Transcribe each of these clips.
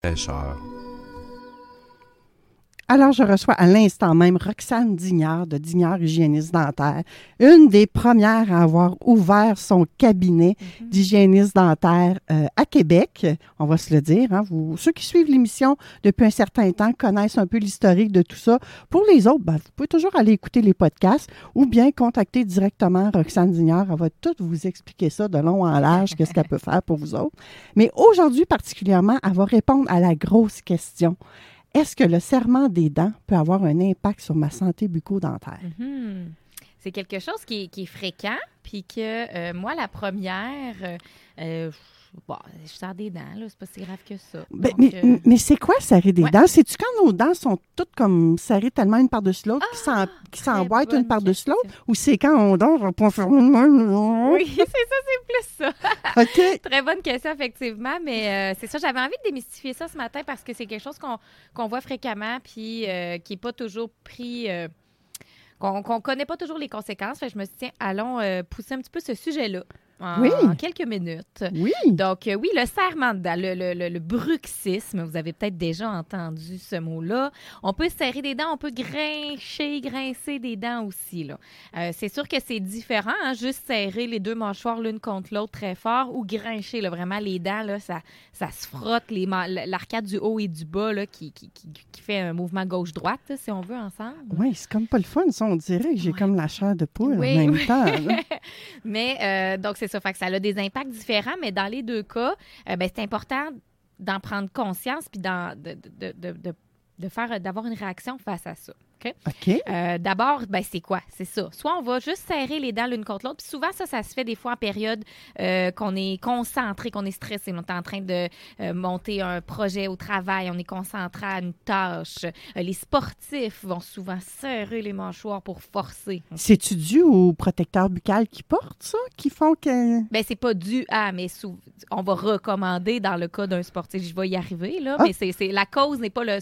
Es Alors, je reçois à l'instant même Roxane Dignard de Dignard Hygiéniste Dentaire, une des premières à avoir ouvert son cabinet d'hygiéniste dentaire euh, à Québec. On va se le dire. hein. Vous, ceux qui suivent l'émission depuis un certain temps connaissent un peu l'historique de tout ça. Pour les autres, ben, vous pouvez toujours aller écouter les podcasts ou bien contacter directement Roxane Dignard. Elle va tout vous expliquer ça de long en large, qu'est-ce qu'elle peut faire pour vous autres. Mais aujourd'hui, particulièrement, elle va répondre à la grosse question. Est-ce que le serment des dents peut avoir un impact sur ma santé bucco-dentaire? Mhm. C'est quelque chose qui est, fréquent, puis que euh, moi, la première, euh, euh, bon, je sors des dents, là, c'est pas si grave que ça. Ben, Donc, mais euh, mais c'est quoi serrer des ouais. dents? C'est-tu quand nos dents sont toutes comme serrées tellement une par-dessus l'autre, qui s'en- qui s'emboîtent une par-dessus l'autre? Ou c'est quand on dort, on de même? Oui, c'est ça, c'est plus ça. OK. Très bonne question, effectivement. Mais euh, c'est ça, j'avais envie de démystifier ça ce matin parce que c'est quelque chose qu'on voit fréquemment puis euh, qui n'est pas toujours pris. qu'on qu'on connaît pas toujours les conséquences. Fait que je me suis dit, tiens, allons euh, pousser un petit peu ce sujet-là en, Oui. en quelques minutes. Oui. Donc, euh, oui, le serrement de dents, le, le- le- le bruxisme, vous avez peut-être déjà entendu ce mot-là. On peut serrer des dents, on peut grincher, grincer des dents aussi. là. Euh, c'est sûr que c'est différent, hein, juste serrer les deux mâchoires l'une contre l'autre très fort ou grincher, là, vraiment les dents, là, ça, ça se frotte, les l'arcade du haut et du bas là, qui, qui- qui- qui fait un mouvement gauche-droite, là, si on veut, ensemble. Oui, c'est comme pas le fun, ça. On dirait que j'ai Ouais. comme la chair de poule Oui, en même oui. temps. mais euh, donc, c'est ça. Fait que ça a des impacts différents, mais dans les deux cas, euh, ben, c'est important d'en prendre conscience puis de, de, de- de faire d'avoir une réaction face à ça. OK? Euh, D'abord, ben, c'est quoi? C'est ça. Soit on va juste serrer les dents l'une contre l'autre. Puis souvent, ça, ça se fait des fois en période euh, qu'on est concentré, qu'on est stressé. On est en train de euh, monter un projet au travail. On est concentré à une tâche. Les sportifs vont souvent serrer les mâchoires pour forcer. C'est-tu dû au protecteur buccal qui porte ça, qui font que... Ben, c'est pas dû à, mais on va recommander dans le cas d'un sportif. Je vais y arriver, là. Ah. Mais c'est, la cause n'est pas le,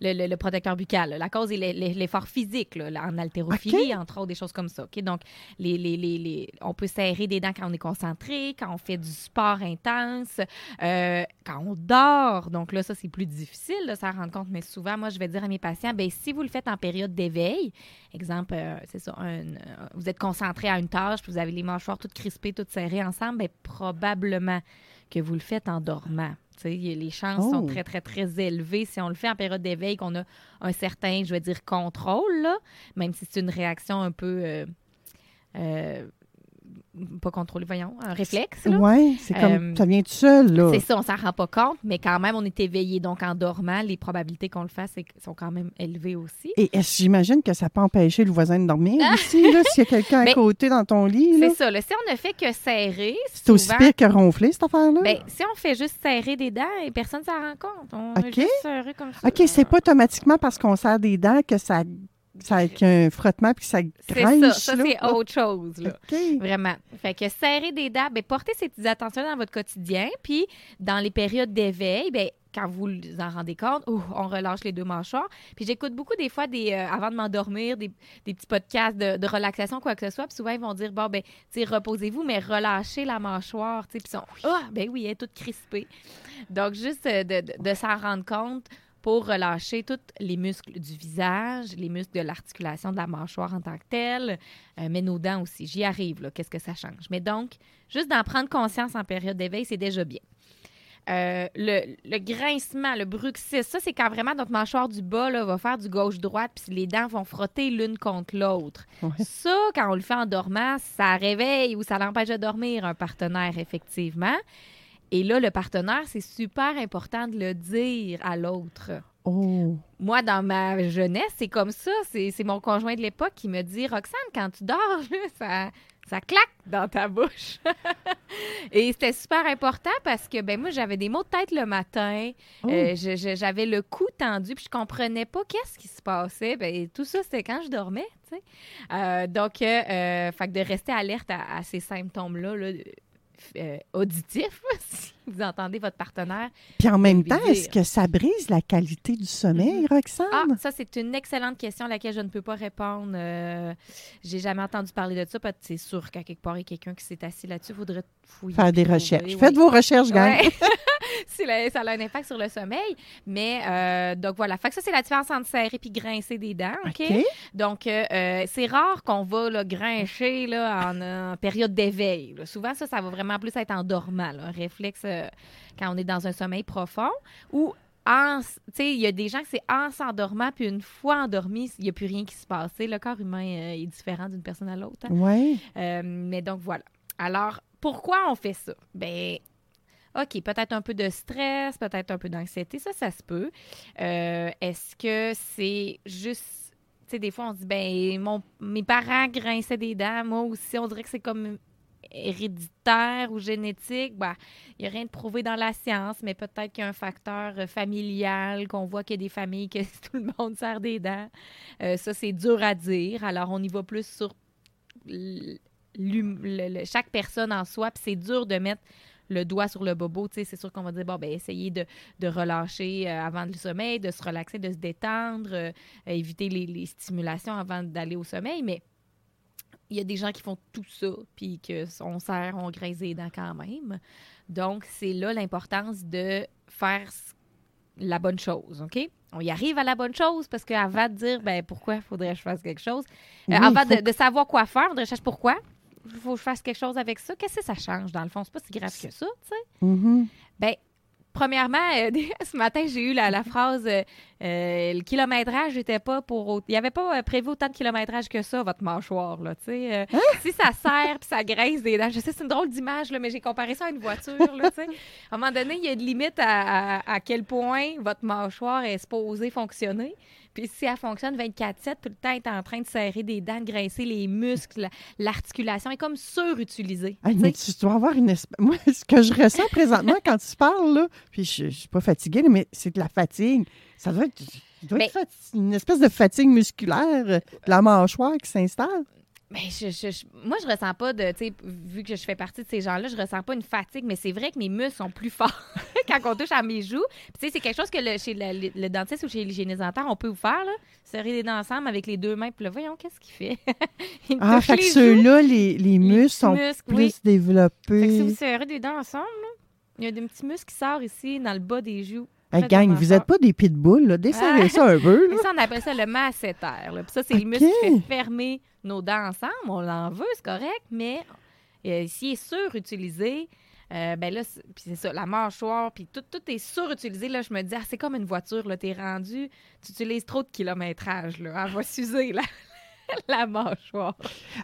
le, le- le protecteur buccal. La cause est l'e- l'e- l'effort physique, là, là, en haltérophilie, entre autres, des choses comme ça. OK? Donc, les, les- les- les- on peut serrer des dents quand on est concentré, quand on fait du sport intense, euh, quand on dort. Donc là, ça, c'est plus difficile de s'en rendre compte. Mais souvent, moi, je vais dire à mes patients, ben si vous le faites en période d'éveil, exemple, euh, c'est ça, un- euh, vous êtes concentré à une tâche, puis vous avez les mâchoires toutes crispées, toutes serrées ensemble, bien, probablement que vous le faites en dormant. Les chances Oh. sont très, très, très élevées si on le fait en période d'éveil, qu'on a un certain, je vais dire, contrôle, là, même si c'est une réaction un peu. euh, euh, pas contrôlée, voyons, un réflexe. Oui, c'est comme... Euh, ça vient tout seul, là. C'est ça, on s'en rend pas compte, mais quand même, on est éveillé. Donc, en dormant, les probabilités qu'on le fasse sont quand même élevées aussi. Et est-ce- j'imagine que ça peut empêcher le voisin de dormir aussi, là, s'il y a quelqu'un à Ben, côté dans ton lit. C'est ça. Là, si on ne fait que serrer, C'est aussi pire que ronfler, cette affaire-là? Ben, si on fait juste serrer des dents, et personne ne s'en rend compte. On OK. juste serré comme ça. OK, c'est pas automatiquement parce qu'on serre des dents que ça, ça qu'il y a un frottement puis ça C'est grinche. ça. Ça, c'est autre chose. Là. Vraiment. Fait que serrer des dents, ben, portez ces petites attentions dans votre quotidien. Puis, dans les périodes d'éveil, ben, quand vous vous en rendez compte, ouh, on relâche les deux mâchoires. Puis j'écoute beaucoup des fois, des, euh, avant de m'endormir, des, des petits podcasts de, de relaxation, quoi que ce soit. Puis souvent, ils vont dire, bon, ben, tu reposez-vous, mais relâchez la mâchoire. Tu sais, puis ils sont, ah, ben oui, elle est toute crispée. Donc, juste euh, de, de- de s'en rendre compte pour relâcher tous les muscles du visage, les muscles de l'articulation de la mâchoire en tant que telle, euh, mais nos dents aussi. J'y arrive. Qu'est-ce que ça change? Mais donc, juste d'en prendre conscience en période d'éveil, c'est déjà bien. euh, le, le grincement, le bruxisme, ça, c'est quand vraiment notre mâchoire du bas là, va faire du gauche-droite, puis les dents vont frotter l'une contre l'autre. Ouais. Ça, quand on le fait en dormant, ça réveille ou ça l'empêche de dormir un partenaire, effectivement. Et là, le partenaire, c'est super important de le dire à l'autre. Oh. Moi, dans ma jeunesse, c'est comme ça. C'est mon conjoint de l'époque qui me dit Roxane, quand tu dors, ça, ça claque dans ta bouche. Et c'était super important parce que ben moi, j'avais des maux de tête le matin. Oh. Euh, j'avais le cou tendu puis je comprenais pas qu'est-ce qui se passait. Ben, tout ça, c'était quand je dormais. tu sais. Euh, donc, euh, fait que de rester alerte à, à ces symptômes-là. là, euh, auditifs, si vous entendez votre partenaire. Puis en même temps, est-ce que ça brise la qualité du sommeil, Roxane? Ah, ça, c'est une excellente question à laquelle je ne peux pas répondre. Euh, J'ai jamais entendu parler de ça. C'est sûr qu'à quelque part, il y a quelqu'un qui s'est assis là-dessus. Il faudrait fouiller. Faire des recherches. Faites oui. vos recherches, gang. Ouais. Si la- ça a un impact sur le sommeil. Mais euh, donc voilà. Fait que ça, c'est la différence entre serrer puis grincer des dents. OK? Donc, euh, euh, c'est rare qu'on va là, grincher là, en, en période d'éveil. Souvent, ça, ça va vraiment plus être en dormant, là, un réflexe euh, quand on est dans un sommeil profond. Ou, il y a des gens que c'est en s'endormant, puis une fois endormi, il n'y a plus rien qui se passe. Le corps humain euh, est différent d'une personne à l'autre. hein? Oui. Euh, mais donc, voilà. Alors, pourquoi on fait ça? Ben, OK, peut-être un peu de stress, peut-être un peu d'anxiété, ça, ça se peut. Euh, Est-ce que c'est juste. Tu sais, des fois, on se dit, ben, mon, mes parents grinçaient des dents, moi aussi, on dirait que c'est comme héréditaire ou génétique. Ben, il n'y a rien de prouvé dans la science, mais peut-être qu'il y a un facteur euh, familial, qu'on voit qu'il y a des familles que tout le monde serre des dents. Euh, ça, c'est dur à dire. Alors, on y va plus sur chaque personne en soi. Puis c'est dur de mettre le doigt sur le bobo. Tu sais, c'est sûr qu'on va dire, bon, ben, essayez de, de relâcher euh, avant le sommeil, de se relaxer, de se détendre, euh, euh, éviter les, les stimulations avant d'aller au sommeil. Mais il y a des gens qui font tout ça, puis qu'on serre, on grince les dents quand même. Donc, c'est là l'importance de faire la bonne chose, OK? On y arrive à la bonne chose parce qu'avant de dire, ben pourquoi faudrait que je fasse quelque chose, euh, Oui, avant de, de savoir quoi faire, on devrait chercher pourquoi. Il faut que je fasse quelque chose avec ça. Qu'est-ce que ça change, dans le fond? C'est pas si grave que ça, tu sais. Mhm. Ben, premièrement, euh, ce matin, j'ai eu la, la phrase euh, euh, le kilométrage n'était pas pour. Il n'y avait pas prévu autant de kilométrage que ça, votre mâchoire, là, tu sais. Euh, Si ça serre puis ça graisse des dents, je sais, c'est une drôle d'image, là, mais j'ai comparé ça à une voiture, là, tu sais. À un moment donné, il y a une limite à, à- à quel point votre mâchoire est supposée fonctionner. Puis si elle fonctionne 24-7, tout le temps, elle est en train de serrer des dents, de grincer les muscles, la- l'articulation est comme surutilisée. Hey, tu mais tu dois avoir une espèce. Moi, ce que je ressens présentement quand tu parles, là, puis je ne suis pas fatiguée, mais c'est de la fatigue. Ça doit être, il doit Mais- être fati- une espèce de fatigue musculaire euh, de la mâchoire qui s'installe. Ben, je, je- je- moi, je ressens pas de, vu que je fais partie de ces gens-là, je ressens pas une fatigue, mais c'est vrai que mes muscles sont plus forts quand on touche à mes joues. Puis, tu sais, c'est quelque chose que le- chez le, le- le dentiste ou chez l'hygiéniste dentaire, on peut vous faire, là. Serrer les dents ensemble avec les deux mains, puis là, voyons, qu'est-ce qu'il fait? Il Ah, fait que ceux-là, les, les muscles sont muscles, plus oui. Fait que si développés. vous serrez des dents ensemble, là, il y a des petits muscles qui sortent ici, dans le bas des joues. Hey, gang, vous n'êtes pas des pitbulls, là. Desserrez Ah. ça un peu, là. ça, on appelle ça le masséter. là. Puis ça, c'est OK. le muscle qui fait fermer nos dents ensemble. On l'en veut, c'est correct, mais euh, s'il est surutilisé, euh, ben là, puis c'est ça, la mâchoire, puis tout, tout est surutilisé. Là, je me dis, ah, c'est comme une voiture, là, t'es rendu, tu utilises trop de kilométrage, là. Elle va s'user, la, la mâchoire.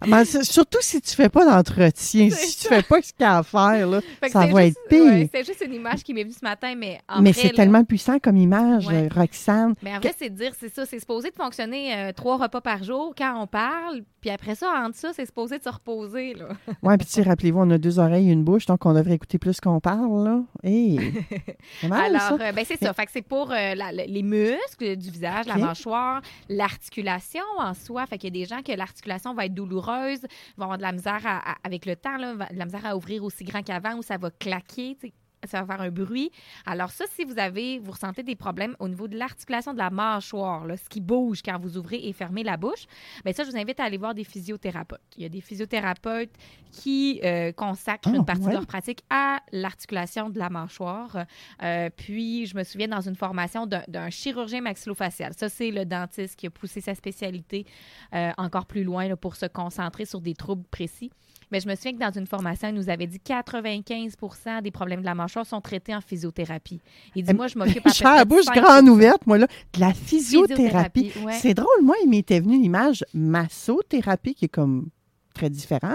Mais c'est- surtout si tu fais pas d'entretien, C'est si tu fais pas ce qu'il y a à faire, là, ça c'est va juste- être pire. ouais, C'était juste une image qui m'est venue ce matin, mais en mais c'est tellement puissant comme image, Ouais. Roxane. Mais en vrai, c'est de dire, c'est ça, c'est supposé de fonctionner euh, trois repas par jour quand on parle, puis après ça, entre ça, c'est supposé de se reposer. Oui, puis tu sais, rappelez-vous, on a deux oreilles et une bouche, donc on devrait écouter plus qu'on parle, là. Hey, c'est mal, Alors, euh, ben, c'est ça. Fait que c'est pour euh, la- les muscles du visage, la mâchoire, l'articulation en soi. Fait qu'il y a des gens que l'articulation va être douloureuse, vont avoir de la misère avec le temps, de la misère à ouvrir aussi grand qu'avant ou ça va claquer. Ça va faire un bruit. Alors ça, si vous avez, vous ressentez des problèmes au niveau de l'articulation de la mâchoire, là, ce qui bouge quand vous ouvrez et fermez la bouche, bien ça, je vous invite à aller voir des physiothérapeutes. Il y a des physiothérapeutes qui euh, consacrent Ah, une partie ouais. de leur pratique à l'articulation de la mâchoire. Euh, puis, je me souviens dans une formation d'un- chirurgien maxillofacial. Ça, c'est le dentiste qui a poussé sa spécialité euh, encore plus loin là, pour se concentrer sur des troubles précis. Mais je me souviens que dans une formation, il nous avait dit 95% des problèmes de la mâchoire sont traités en physiothérapie. Il dit, moi, je m'occupe à la bouche 5 grande ouverte, moi, là. De la physiothérapie. Physiothérapie, ouais. C'est drôle, moi, il m'était venu l'image massothérapie, qui est comme très différent.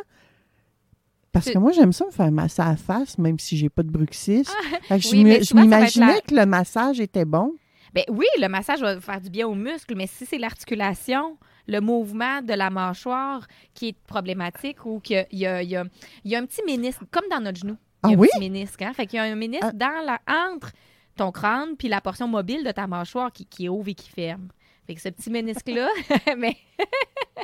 Parce que moi, j'aime ça me faire masser à la face, même si j'ai pas de bruxisme. Que je oui, m'imaginais la- que le massage était bon. Ben oui, le massage va faire du bien aux muscles, mais si c'est l'articulation, le mouvement de la mâchoire qui est problématique ou qu'il y y y a- un petit ménisque, comme dans notre genou. Il y a Ah un oui? petit ménisque. Hein? Fait qu'il y a un ménisque Ah. dans la, entre ton crâne puis la portion mobile de ta mâchoire qui, qui ouvre et qui ferme. Fait que ce petit ménisque-là, mais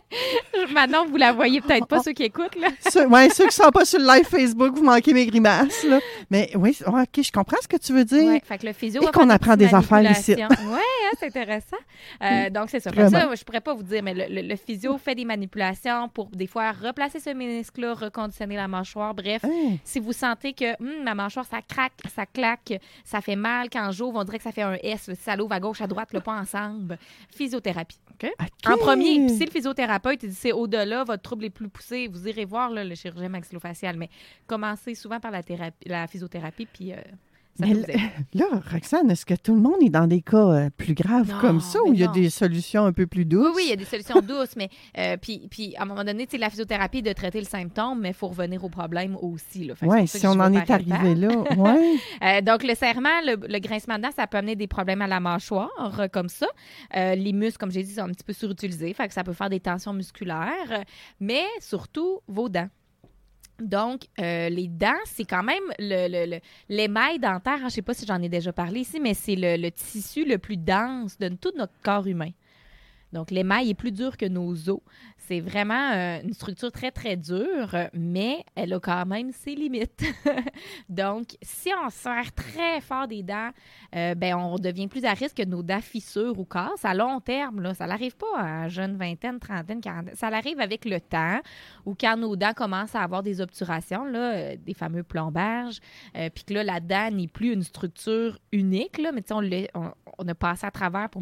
maintenant, vous la voyez peut-être pas, ceux qui écoutent, là. Ceux, ouais, ceux qui sont pas sur le live Facebook, vous manquez mes grimaces. Là. Mais oui, OK, je comprends ce que tu veux dire. Ouais, fait que le physio Et qu'on apprend des affaires ici. Ouais, hein, c'est intéressant. Euh, donc, c'est ça. Vraiment. ça, je pourrais pas vous dire, mais le, le- le physio fait des manipulations pour, des fois, replacer ce ménisque-là, reconditionner la mâchoire. Bref, Hein? si vous sentez que hum, ma mâchoire, ça craque, ça claque, ça fait mal quand j'ouvre, on dirait que ça fait un S. Ça l'ouvre à gauche, à droite, le pas ensemble. Physiothérapie. OK? OK. En premier, si le physiothérapeute il dit c'est au-delà, votre trouble est plus poussé, vous irez voir le chirurgien maxillofacial. Mais commencez souvent par la, thérapie, la physiothérapie, puis euh, ça Mais. Là, Roxane, est-ce que tout le monde est dans des cas euh, plus graves Non, comme ça ou il y a non. des solutions un peu plus douces? Oui, oui, il y a des solutions douces, mais euh, puis, puis à un moment donné, sais, la physiothérapie est de traiter le symptôme, mais il faut revenir au problème aussi. Oui, c'est si on en est arrivé là. Ouais. Euh, donc, le serrement, le, le grincement de dents, ça peut amener des problèmes à la mâchoire, comme ça. Euh, les muscles, comme j'ai dit, sont un petit peu surutilisés, fait que ça peut faire des tensions musculaires, mais surtout vos dents. Donc, euh, les dents, c'est quand même le, le- le- l'émail dentaire. hein, je ne sais pas si j'en ai déjà parlé ici, mais c'est le, le tissu le plus dense de tout notre corps humain. Donc, l'émail est plus dur que nos os. C'est vraiment euh, une structure très, très dure, mais elle a quand même ses limites. Donc, si on serre très fort des dents, euh, ben, on devient plus à risque que nos dents fissurent ou cassent à long terme. Là. Ça n'arrive pas à jeune vingtaine, trentaine, quarantaine. Ça arrive avec le temps ou quand nos dents commencent à avoir des obturations, là, euh, des fameux plombages, puis que là, la dent n'est plus une structure unique, là, mais on, on, on a passé à travers pour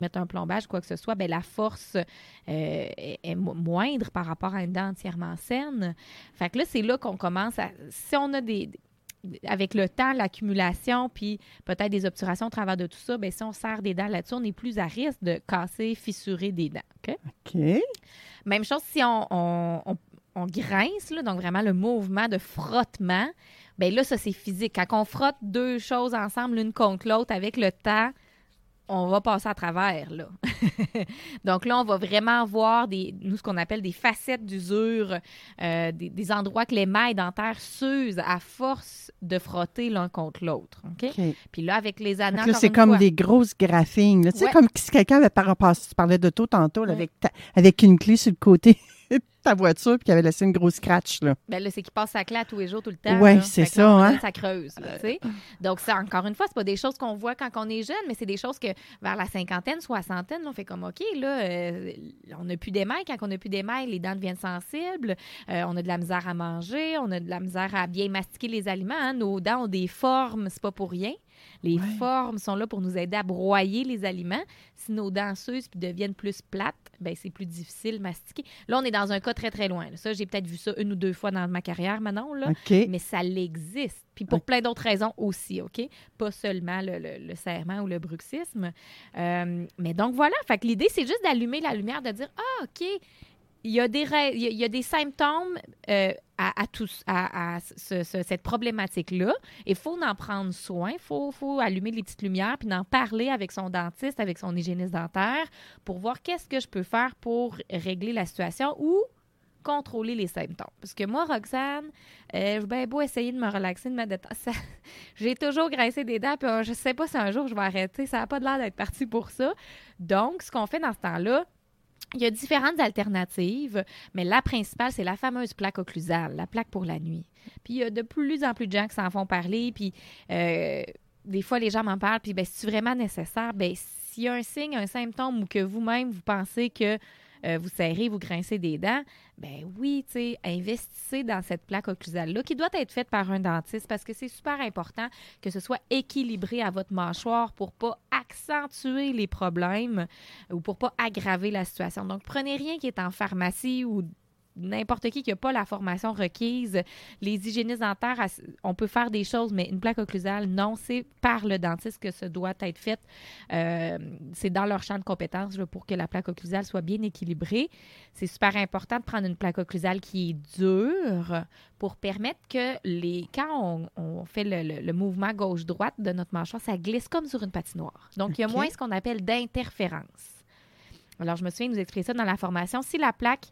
Mettre un plombage, quoi que ce soit, ben, la force euh, est, est mo- moindre par rapport à une dent entièrement saine. Fait que là, c'est là qu'on commence à. Si on a des. Avec le temps, l'accumulation, puis peut-être des obturations au travers de tout ça, ben, si on serre des dents là-dessus, on est plus à risque de casser, fissurer des dents. OK? OK. Même chose si on, on, on- on grince, là, donc vraiment le mouvement de frottement, ben là, ça, c'est physique. Quand on frotte deux choses ensemble, l'une contre l'autre, avec le temps, on va passer à travers, là. donc là, on va vraiment voir des, nous, ce qu'on appelle des facettes d'usure, euh, des, des endroits que les mailles dentaires s'usent à force de frotter l'un contre l'autre. OK? OK. Puis là, avec les encore c'est comme fois- des grosses graphines. Tu sais, Ouais. comme si quelqu'un avait par tu parlais de tout tantôt, là, Ouais. avec, ta- avec une clé sur le côté de ta voiture, puis qui avait laissé une grosse scratch. Là. Ben là, c'est qu'il passe sa clé à tous les jours, tout le temps. Là. c'est là, ça, hein. Ça creuse, là. Donc, ça, encore une fois, c'est pas des choses qu'on voit quand on est jeune, mais c'est des choses que vers la cinquantaine, soixantaine, on fait comme, OK, là, euh, on n'a plus d'émail. Quand on n'a plus d'émail, les dents deviennent sensibles. Euh, on a de la misère à manger. On a de la misère à bien mastiquer les aliments. hein. Nos dents ont des formes, c'est pas pour rien. Les Ouais. formes sont là pour nous aider à broyer les aliments. Si nos dents s'usent puis deviennent plus plates, ben c'est plus difficile de mastiquer. Là, on est dans un cas très, très loin. là. Ça, j'ai peut-être vu ça une ou deux fois dans ma carrière, Manon, là. Mais ça l'existe. Puis pour plein d'autres raisons aussi, OK? Pas seulement le, le- le serrement ou le bruxisme. Euh, mais donc voilà, fait que l'idée, c'est juste d'allumer la lumière, de dire Ah, OK, il y a des, il y a, des symptômes euh, à, cette problématique-là. Il faut en prendre soin. Il faut, allumer les petites lumières puis d'en parler avec son dentiste, avec son hygiéniste dentaire pour voir qu'est-ce que je peux faire pour régler la situation ou contrôler les symptômes. Parce que moi, Roxane, euh, bien beau essayer de me relaxer, de me détendre. J'ai toujours grincé des dents, puis je sais pas si un jour je vais arrêter. Ça n'a pas l'air d'être parti pour ça. Donc, ce qu'on fait dans ce temps-là, il y a différentes alternatives, mais la principale, c'est la fameuse plaque occlusale, la plaque pour la nuit. Puis il y a de plus en plus de gens qui s'en font parler, puis euh, des fois, les gens m'en parlent, puis ben, c'est vraiment nécessaire? Ben, s'il y a un signe, un symptôme ou que vous-même, vous pensez que euh, vous serrez, vous grincez des dents, ben oui, tu sais, investissez dans cette plaque occlusale-là qui doit être faite par un dentiste parce que c'est super important que ce soit équilibré à votre mâchoire pour pas accentuer les problèmes ou pour pas aggraver la situation. Donc, prenez rien qui est en pharmacie ou n'importe qui qui n'a pas la formation requise. Les hygiénistes dentaires, on peut faire des choses, mais une plaque occlusale, non, c'est par le dentiste que ça doit être fait. Euh, c'est dans leur champ de compétences là, pour que la plaque occlusale soit bien équilibrée. C'est super important de prendre une plaque occlusale qui est dure pour permettre que les quand on, on fait le, le- le mouvement gauche-droite de notre mâchoire, ça glisse comme sur une patinoire. Donc, il y a moins ce qu'on appelle d'interférence. Alors, je me souviens nous expliquer ça dans la formation. Si la plaque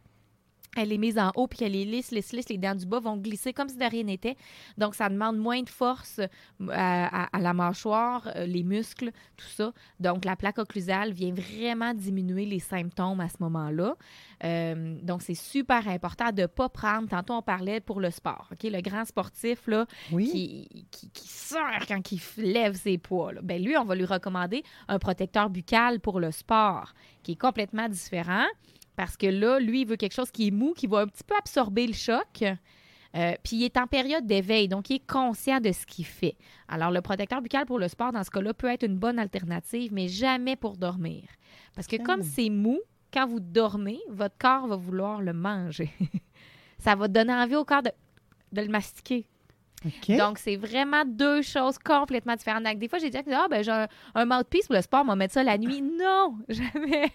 elle est mise en haut puis qu'elle est lisse, lisse, lisse, les dents du bas vont glisser comme si de rien n'était. Donc, ça demande moins de force euh, à, à- à la mâchoire, euh, les muscles, tout ça. Donc, la plaque occlusale vient vraiment diminuer les symptômes à ce moment-là. Euh, donc, c'est super important de ne pas prendre, tantôt on parlait pour le sport, OK? Le grand sportif, là, Oui. qui, qui, qui serre quand il lève ses poids. là. Ben lui, on va lui recommander un protecteur buccal pour le sport, qui est complètement différent, parce que là, lui, il veut quelque chose qui est mou, qui va un petit peu absorber le choc. Euh, puis il est en période d'éveil, donc il est conscient de ce qu'il fait. Alors, le protecteur buccal pour le sport, dans ce cas-là, peut être une bonne alternative, mais jamais pour dormir. Parce que comme c'est mou, quand vous dormez, votre corps va vouloir le manger. Ça va donner envie au corps de, de le mastiquer. Donc, c'est vraiment deux choses complètement différentes. Donc, des fois, j'ai dit, ah, ben, j'ai un, un mouthpiece pour le sport, on va mettre ça la nuit. Non, jamais.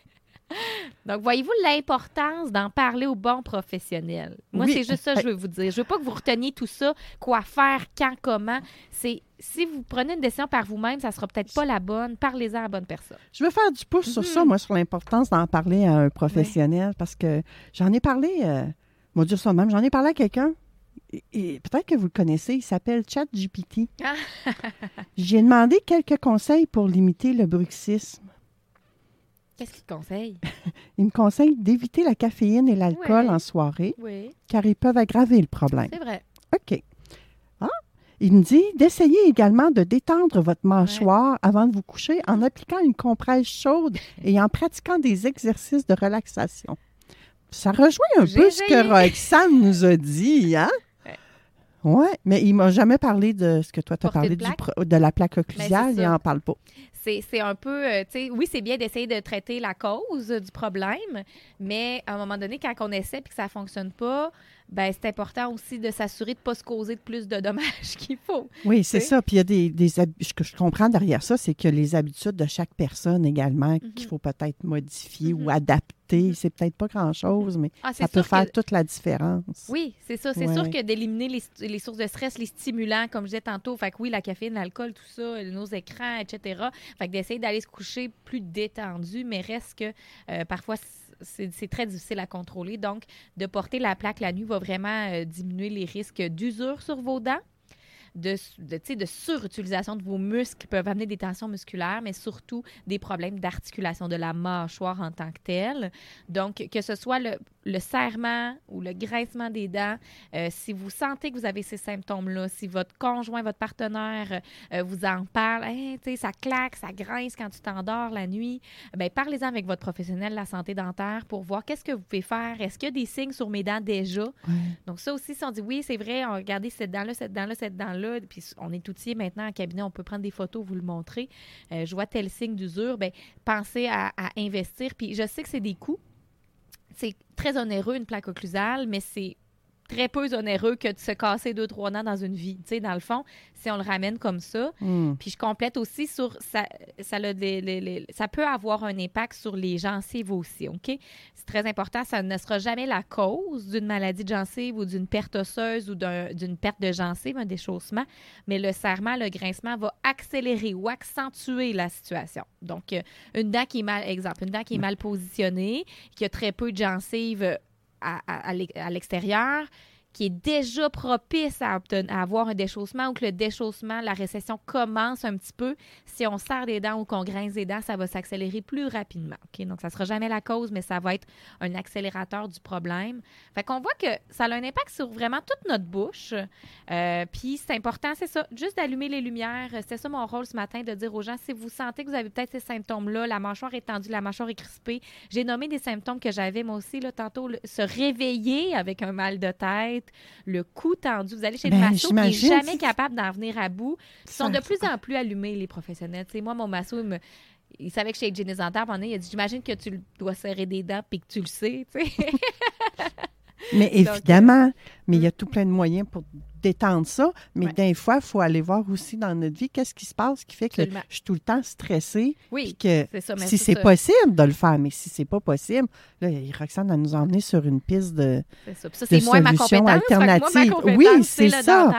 Donc, voyez-vous l'importance d'en parler aux bons professionnels? Moi, Oui. c'est juste ça que je veux vous dire. Je veux pas que vous reteniez tout ça, quoi faire, quand, comment. C'est si vous prenez une décision par vous-même, ça sera peut-être pas la bonne. Parlez-en à la bonne personne. Je veux faire du pouce sur Mhm. ça, moi, sur l'importance d'en parler à un professionnel, parce que j'en ai parlé, euh, moi dire ça même, j'en ai parlé à quelqu'un, peut-être que vous le connaissez, il s'appelle ChatGPT. Ah. J'ai demandé quelques conseils pour limiter le bruxisme. Qu'est-ce qu'il te conseille? Il me conseille d'éviter la caféine et l'alcool Ouais. en soirée, Oui, car ils peuvent aggraver le problème. c'est vrai. OK. Ah, il me dit d'essayer également de détendre votre mâchoire avant de vous coucher en appliquant une compresse chaude et en pratiquant des exercices de relaxation. Ça rejoint un peu ce que. Roxane nous a dit, hein? Oui, mais il m'a jamais parlé de ce que toi, tu as parlé de du la plaque occlusale, c'est il ça. n'en parle pas. C'est un peu, euh, tu sais, oui, c'est bien d'essayer de traiter la cause du problème, mais à un moment donné, quand on essaie et que ça fonctionne pas, ben c'est important aussi de s'assurer de ne pas se causer de plus de dommages qu'il faut. Oui, c'est ça. Puis il y a des, des ce que je comprends derrière ça, c'est que les habitudes de chaque personne également qu'il Mhm. faut peut-être modifier Mhm. ou adapter. Mhm. C'est peut-être pas grand-chose, mais Ah, ça peut faire que- toute la différence. Oui, c'est ça. C'est Ouais. sûr que d'éliminer les, les sources de stress, les stimulants, comme je disais tantôt, fait que oui, la caféine, l'alcool, tout ça, nos écrans, etc. Fait que d'essayer d'aller se coucher plus détendu, mais reste que euh, parfois c'est très difficile à contrôler. Donc, de porter la plaque la nuit va vraiment euh, diminuer les risques d'usure sur vos dents. De, de, de surutilisation de vos muscles qui peuvent amener des tensions musculaires, mais surtout des problèmes d'articulation de la mâchoire en tant que telle. Donc, que ce soit le, le serrement ou le grincement des dents, euh, si vous sentez que vous avez ces symptômes-là, si votre conjoint, votre partenaire euh, vous en parle, Hey, sais, ça claque, ça grince quand tu t'endors la nuit, ben parlez-en avec votre professionnel de la santé dentaire pour voir qu'est-ce que vous pouvez faire. Est-ce qu'il y a des signes sur mes dents déjà? Donc ça aussi, si on dit oui, c'est vrai, regardez cette dent-là, cette dent-là, cette dent-là, puis on est outillé maintenant en cabinet, on peut prendre des photos, vous le montrer. Euh, je vois tel signe d'usure, ben pensez à, à investir. Puis je sais que c'est des coûts. C'est très onéreux, une plaque occlusale, mais c'est très peu onéreux que de se casser deux, trois dents dans une vie. Tu sais, dans le fond, si on le ramène comme ça. Hmm. Puis je complète aussi sur ça, ça, a des- les- les- ça peut avoir un impact sur les gencives aussi, OK? C'est très important, ça ne sera jamais la cause d'une maladie de gencive ou d'une perte osseuse ou d'un- d'une perte de gencive, un déchaussement, mais le serrement, le grincement va accélérer ou accentuer la situation. Donc, euh, une dent qui est mal, exemple, une dent qui est mal positionnée, qui a très peu de gencives à, à- à l'ex- à l'extérieur, qui est déjà propice à, avoir un déchaussement ou que le déchaussement, la récession commence un petit peu, si on serre des dents ou qu'on grince des dents, ça va s'accélérer plus rapidement. Donc, ça ne sera jamais la cause, mais ça va être un accélérateur du problème. Fait qu'on voit que ça a un impact sur vraiment toute notre bouche. Euh, Puis c'est important, c'est ça, juste d'allumer les lumières. C'était ça mon rôle ce matin, de dire aux gens, si vous sentez que vous avez peut-être ces symptômes-là, la mâchoire est tendue, la mâchoire est crispée, j'ai nommé des symptômes que j'avais moi aussi, là, tantôt, se réveiller avec un mal de tête, le cou tendu. Vous allez chez le Ben, masso qui n'est jamais capable d'en venir à bout. Ils sont de plus en plus allumés, les professionnels. Moi, mon masso, il, me- il savait que j'étais hygiéniste dentaire. Pendant, il a dit J'imagine que tu dois serrer des dents puis que tu le sais. Mais Donc, euh, évidemment, mais il y a tout plein de moyens pour détendre ça. Mais Ouais. des fois, il faut aller voir aussi dans notre vie qu'est-ce qui se passe qui fait que Absolument. je suis tout le temps stressée. Oui, que ça. si c'est possible de le faire, mais si c'est pas possible, là, Roxane va nous emmener sur une piste de. Ça. Ça, de solutions alternatives. Oui, c'est ça.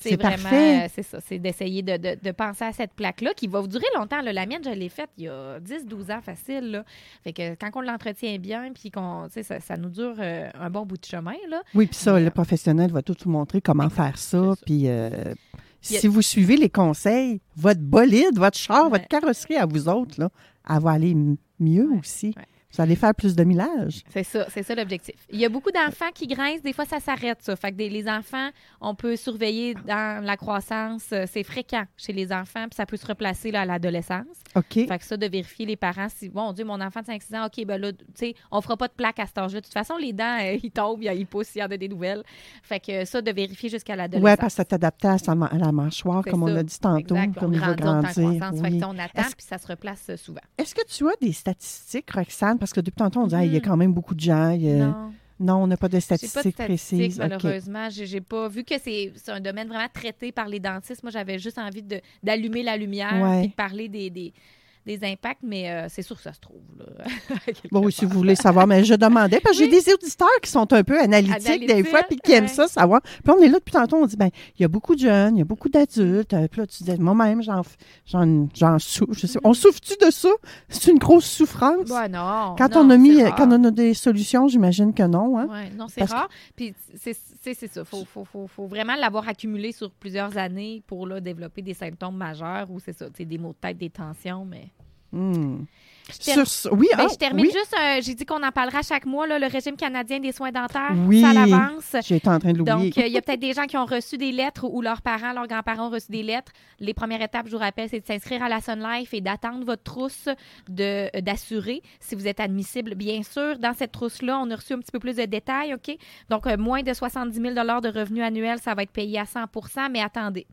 C'est vraiment, euh, c'est ça, c'est d'essayer de, de- de penser à cette plaque-là qui va vous durer longtemps. là. La mienne, je l'ai faite il y a 10-12 ans facile. Là. Fait que quand on l'entretient bien, puis qu'on, ça, ça nous dure euh, un bon bout de chemin, là. Oui, puis ça, Mais, le euh, professionnel va tout vous montrer comment faire ça. Puis euh, a- si vous suivez les conseils, votre bolide, votre char, Ouais. votre carrosserie à vous autres, là, elle va aller mieux Ouais, aussi. ouais. Vous allez faire plus de millage. C'est ça, c'est ça l'objectif. Il y a beaucoup d'enfants qui grincent, des fois ça s'arrête ça. Fait que des- les enfants, on peut surveiller dans la croissance, euh, c'est fréquent chez les enfants, puis ça peut se replacer là, à l'adolescence. OK. Fait que ça, de vérifier les parents, si, bon Dieu, mon enfant de 5-6 ans, OK, ben là, tu sais, on fera pas de plaque à cet âge-là. De toute façon, les dents, euh, ils tombent, ils poussent, il y en a des nouvelles. Fait que ça, de vérifier jusqu'à l'adolescence. Oui, parce que c'est adapté à, la mâchoire, comme on ça. a dit tantôt, Exact, comme on grandit, est en grandir. croissance. Fait oui. que on attend, puis ça se replace euh, souvent. Est-ce que tu as des statistiques, Roxane? Parce que depuis tantôt, on dit, Ah, il y a Mhm. quand même beaucoup de gens. il y a- Non. Non, on n'a pas de statistiques, pas de statistiques, précises. Malheureusement. J'ai j'ai pas vu que c'est un domaine vraiment traité par les dentistes. Moi, j'avais juste envie d'allumer la lumière Ouais. et de parler des, des, des impacts, mais euh, c'est sûr que ça se trouve. Là, Bon, oui, si vous voulez savoir, mais je demandais, parce que Oui. j'ai des auditeurs qui sont un peu analytiques des fois, puis qui aiment ouais. ça, savoir. Puis on est là depuis tantôt, on dit, ben il y a beaucoup de jeunes, il y a beaucoup d'adultes. Euh, Puis là, tu dis, moi-même, j'en j'en j'en souffre. Je sais- On souffre-tu de ça? C'est une grosse souffrance? Ouais, non. quand, non, on a mis, rare. quand on a des solutions, j'imagine que non. Hein? Ouais, non, c'est que- rare. Puis c'est c'est- c'est ça. Il faut, faut, faut, faut vraiment l'avoir accumulé sur plusieurs années pour là, développer des symptômes majeurs ou c'est ça, c'est des maux de tête, des tensions, mais. Je Sur oui, Ben, ah, je termine oui. juste, j'ai dit qu'on en parlera chaque mois, là, le régime canadien des soins dentaires. Oui. Ça l'avance. J'étais en train de l'oublier. Donc, euh, il y a peut-être des gens qui ont reçu des lettres ou leurs parents, leurs grands-parents ont reçu des lettres. Les premières étapes, je vous rappelle, c'est de s'inscrire à la Sun Life et d'attendre votre trousse de- euh, d'assurer si vous êtes admissible. Bien sûr, dans cette trousse-là, on a reçu un petit peu plus de détails, OK? Donc, euh, moins de 70 000 de revenus annuels, ça va être payé à 100% mais attendez.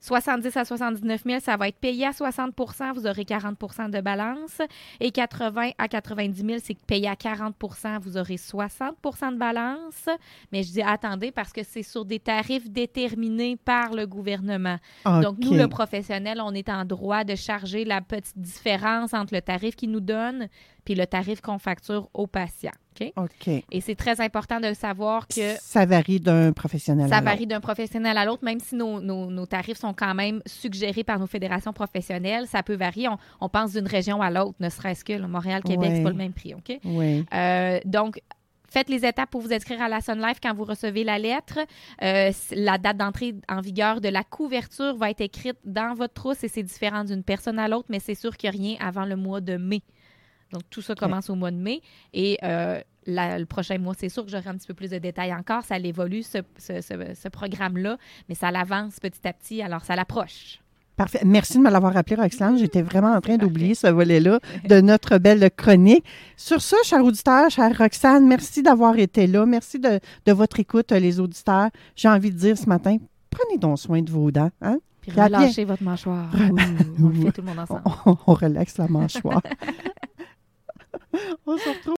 70 à 79 000, ça va être payé à 60% vous aurez 40% de balance. Et 80 à 90 000, c'est payé à 40% vous aurez 60% de balance. Mais je dis attendez parce que c'est sur des tarifs déterminés par le gouvernement. Donc, nous, le professionnel, on est en droit de charger la petite différence entre le tarif qu'ils nous donnent puis le tarif qu'on facture au patient. OK? OK. Et c'est très important de savoir que Ça varie d'un professionnel ça à l'autre. varie d'un professionnel à l'autre, même si nos, nos- nos tarifs sont quand même suggérés par nos fédérations professionnelles. Ça peut varier. On, on pense d'une région à l'autre, ne serait-ce que là, Montréal, Québec, Ouais. c'est pas le même prix. OK? Oui. Euh, donc, faites les étapes pour vous inscrire à la Sun Life quand vous recevez la lettre. Euh, la date d'entrée en vigueur de la couverture va être écrite dans votre trousse et c'est différent d'une personne à l'autre, mais c'est sûr qu'il n'y a rien avant le mois de mai. Donc, tout ça commence au mois de mai. Et euh, la- le prochain mois, c'est sûr que j'aurai un petit peu plus de détails encore. Ça l'évolue, ce, ce- ce- ce programme-là, mais ça l'avance petit à petit, alors ça l'approche. Parfait. Merci de me l'avoir rappelé, Roxane. J'étais vraiment en train d'oublier ce volet-là de notre belle chronique. Sur ce, chers auditeurs, chère Roxane, merci d'avoir été là. Merci de, de votre écoute, les auditeurs. J'ai envie de dire ce matin, prenez donc soin de vos dents. Hein? Puis bien- relâchez votre mâchoire. On le fait tout le monde ensemble. On, on relaxe la mâchoire. on se retrouve.